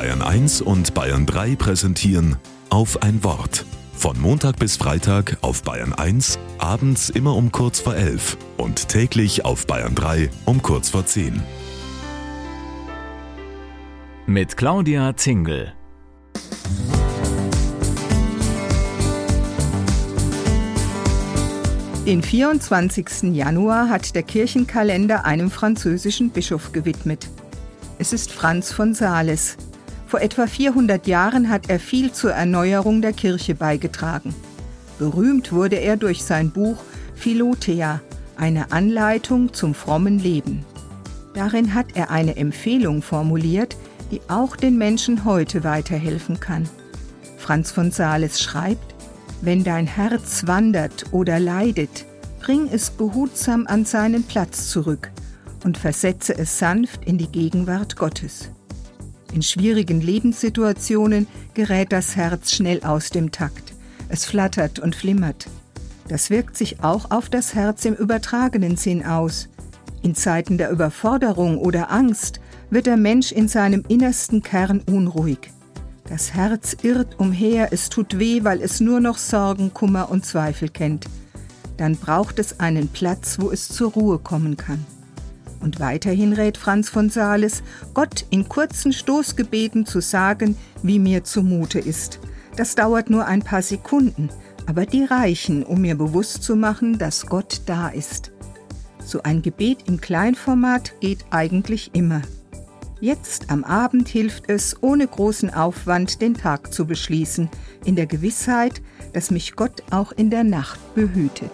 Bayern 1 und Bayern 3 präsentieren auf ein Wort. Von Montag bis Freitag auf Bayern 1, abends immer um kurz vor 11 und täglich auf Bayern 3 um kurz vor 10. Mit Claudia Zingel. Den 24. Januar hat der Kirchenkalender einem französischen Bischof gewidmet. Es ist Franz von Sales. Vor etwa 400 Jahren hat er viel zur Erneuerung der Kirche beigetragen. Berühmt wurde er durch sein Buch Philothea, eine Anleitung zum frommen Leben. Darin hat er eine Empfehlung formuliert, die auch den Menschen heute weiterhelfen kann. Franz von Sales schreibt, wenn dein Herz wandert oder leidet, bring es behutsam an seinen Platz zurück und versetze es sanft in die Gegenwart Gottes. In schwierigen Lebenssituationen gerät das Herz schnell aus dem Takt. Es flattert und flimmert. Das wirkt sich auch auf das Herz im übertragenen Sinn aus. In Zeiten der Überforderung oder Angst wird der Mensch in seinem innersten Kern unruhig. Das Herz irrt umher, es tut weh, weil es nur noch Sorgen, Kummer und Zweifel kennt. Dann braucht es einen Platz, wo es zur Ruhe kommen kann. Und weiterhin rät Franz von Sales, Gott in kurzen Stoßgebeten zu sagen, wie mir zumute ist. Das dauert nur ein paar Sekunden, aber die reichen, um mir bewusst zu machen, dass Gott da ist. So ein Gebet im Kleinformat geht eigentlich immer. Jetzt am Abend hilft es, ohne großen Aufwand den Tag zu beschließen, in der Gewissheit, dass mich Gott auch in der Nacht behütet.